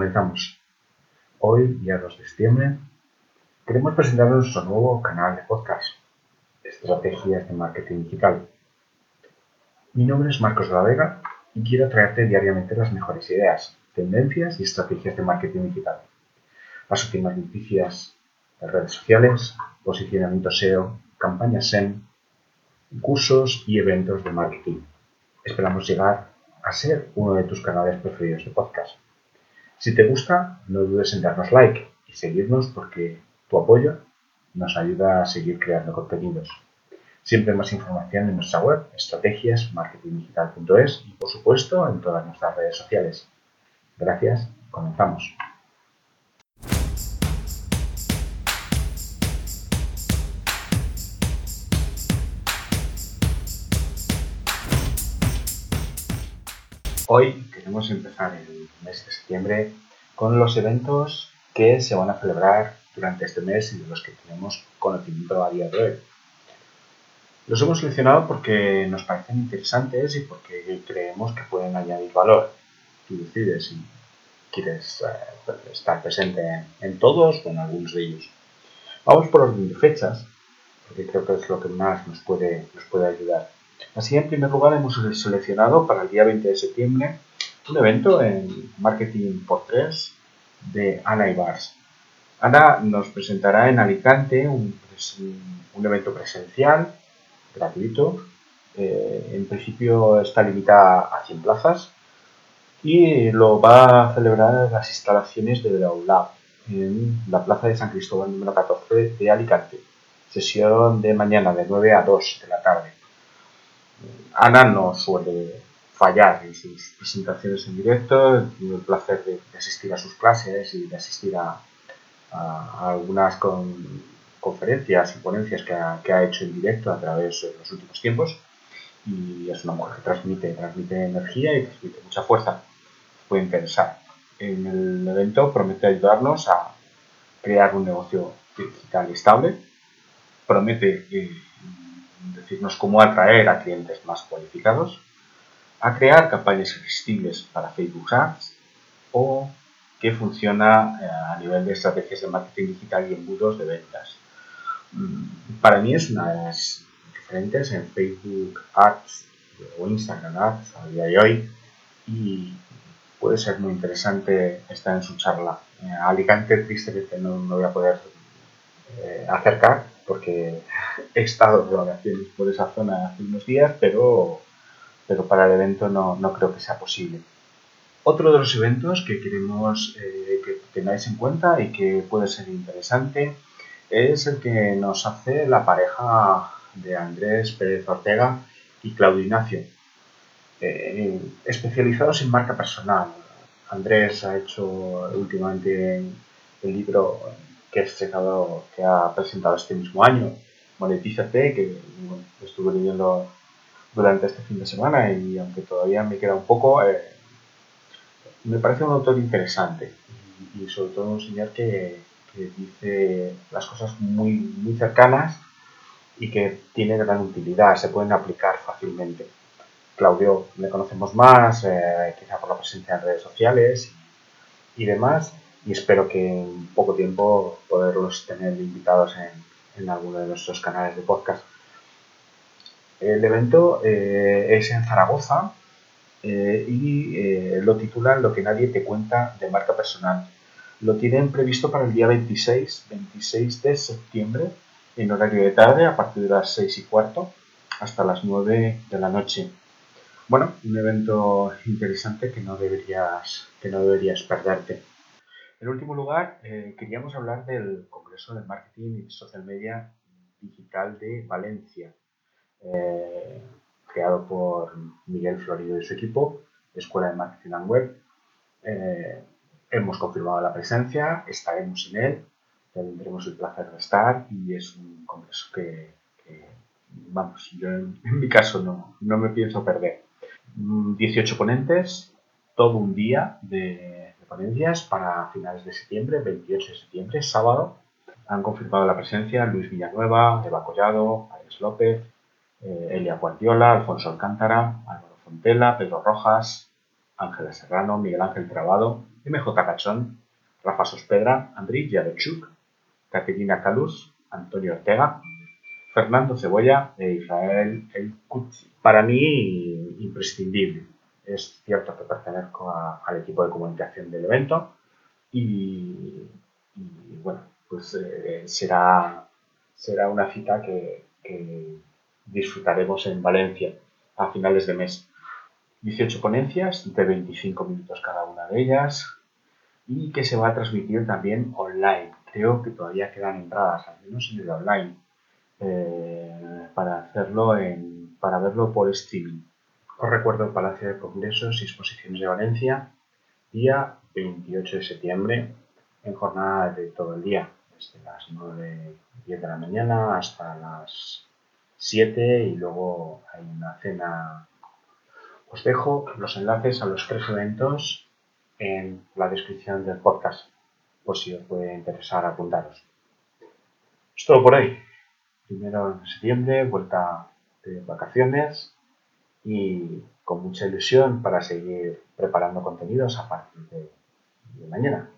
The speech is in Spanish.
Comenzamos. Hoy, día 2 de septiembre, queremos presentaros nuestro nuevo canal de podcast, Estrategias de Marketing Digital. Mi nombre es Marcos de la Vega y quiero traerte diariamente las mejores ideas, tendencias y estrategias de marketing digital. Las últimas noticias de redes sociales, posicionamiento SEO, campañas SEM, cursos y eventos de marketing. Esperamos llegar a ser uno de tus canales preferidos de podcast. Si te gusta, no dudes en darnos like y seguirnos porque tu apoyo nos ayuda a seguir creando contenidos. Siempre más información en nuestra web, estrategiasmarketingdigital.es y por supuesto en todas nuestras redes sociales. Gracias, comenzamos. Hoy queremos empezar el mes de septiembre con los eventos que se van a celebrar durante este mes y de los que tenemos conocimiento a día de hoy. Los hemos seleccionado porque nos parecen interesantes y porque creemos que pueden añadir valor. Tú decides si quieres eh, estar presente en todos o en algunos de ellos. Vamos por orden de fechas, porque creo que es lo que más nos puede, nos puede ayudar. Así, en primer lugar, hemos seleccionado para el día 20 de septiembre un evento en Marketing por 3 de Ana Ibars. Ana nos presentará en Alicante un, evento presencial, gratuito. Eh, en principio está limitada a 100 plazas y lo va a celebrar en las instalaciones de la ULAB en la Plaza de San Cristóbal número 14 de Alicante. Sesión de mañana de 9 a 2 de la tarde. Ana no suele fallar en sus presentaciones en directo, he el placer de, asistir a sus clases y de asistir a, algunas conferencias y ponencias que ha, hecho en directo a través de los últimos tiempos. Y es una mujer que transmite, transmite energía y transmite mucha fuerza. Puede interesar. En el evento promete ayudarnos a crear un negocio digital estable. Promete eh, decirnos cómo atraer a clientes más cualificados, a crear campañas irresistibles para Facebook Ads o que funciona eh, a nivel de estrategias de marketing digital y embudos de ventas. Mm, para mí es una de las diferentes en Facebook Ads o Instagram Ads a día de hoy y puede ser muy interesante estar en su charla. Eh, Alicante tristemente no, no voy a poder eh, acercar porque he estado de vacaciones por esa zona hace unos días, pero, pero para el evento no, no creo que sea posible. Otro de los eventos que queremos eh, que tengáis en cuenta y que puede ser interesante es el que nos hace la pareja de Andrés Pérez Ortega y Claudio Ignacio, eh, especializados en marca personal. Andrés ha hecho últimamente el libro que, que ha presentado este mismo año, Monetízate, que estuve leyendo durante este fin de semana y aunque todavía me queda un poco, eh, me parece un autor interesante. Y, sobre todo un señor que, dice las cosas muy, muy cercanas y que tiene gran utilidad, se pueden aplicar fácilmente. Claudio le conocemos más, eh, quizá por la presencia en redes sociales y demás, y espero que en poco tiempo poderlos tener invitados en, en alguno de nuestros canales de podcast. El evento eh, es en Zaragoza eh, y eh, lo titulan Lo que nadie te cuenta de marca personal. Lo tienen previsto para el día 26, 26 de septiembre en horario de tarde a partir de las 6 y cuarto hasta las 9 de la noche. Bueno, un evento interesante que no deberías, que no deberías perderte. En último lugar, eh, queríamos hablar del Congreso de Marketing y Social Media Digital de Valencia, eh, creado por Miguel Florido y su equipo, Escuela de Marketing and Web. Eh, hemos confirmado la presencia, estaremos en él, tendremos el placer de estar y es un congreso que, vamos, yo en, mi caso no, no me pienso perder. 18 mm, ponentes, todo un día de ponencias para finales de septiembre, 28 de septiembre, sábado. Han confirmado la presencia Luis Villanueva, Eva Collado, Alex López, eh, Elia Guardiola, Alfonso Alcántara, Álvaro Fontela, Pedro Rojas, Ángela Serrano, Miguel Ángel Trabado, MJ Cachón, Rafa Sospedra, Andriy Yarochuk, Caterina Calus, Antonio Ortega, Fernando Cebolla e Israel El Kutzi. Para mí, imprescindible. Es cierto que pertenezco al equipo de comunicación del evento y, bueno, pues eh, será, será una cita que, disfrutaremos en Valencia a finales de mes. 18 ponencias de 25 minutos cada una de ellas y que se va a transmitir también online. Creo que todavía quedan entradas, al menos en el online, eh, para hacerlo en, para verlo por streaming. Os recuerdo Palacio de Congresos y Exposiciones de Valencia, día 28 de septiembre, en jornada de todo el día, desde las 9, 10 de la mañana hasta las 7 y luego hay una cena. Os dejo los enlaces a los tres eventos en la descripción del podcast, por si os puede interesar apuntaros. Es todo por hoy. Primero de septiembre, vuelta de vacaciones y con mucha ilusión para seguir preparando contenidos a partir de, mañana.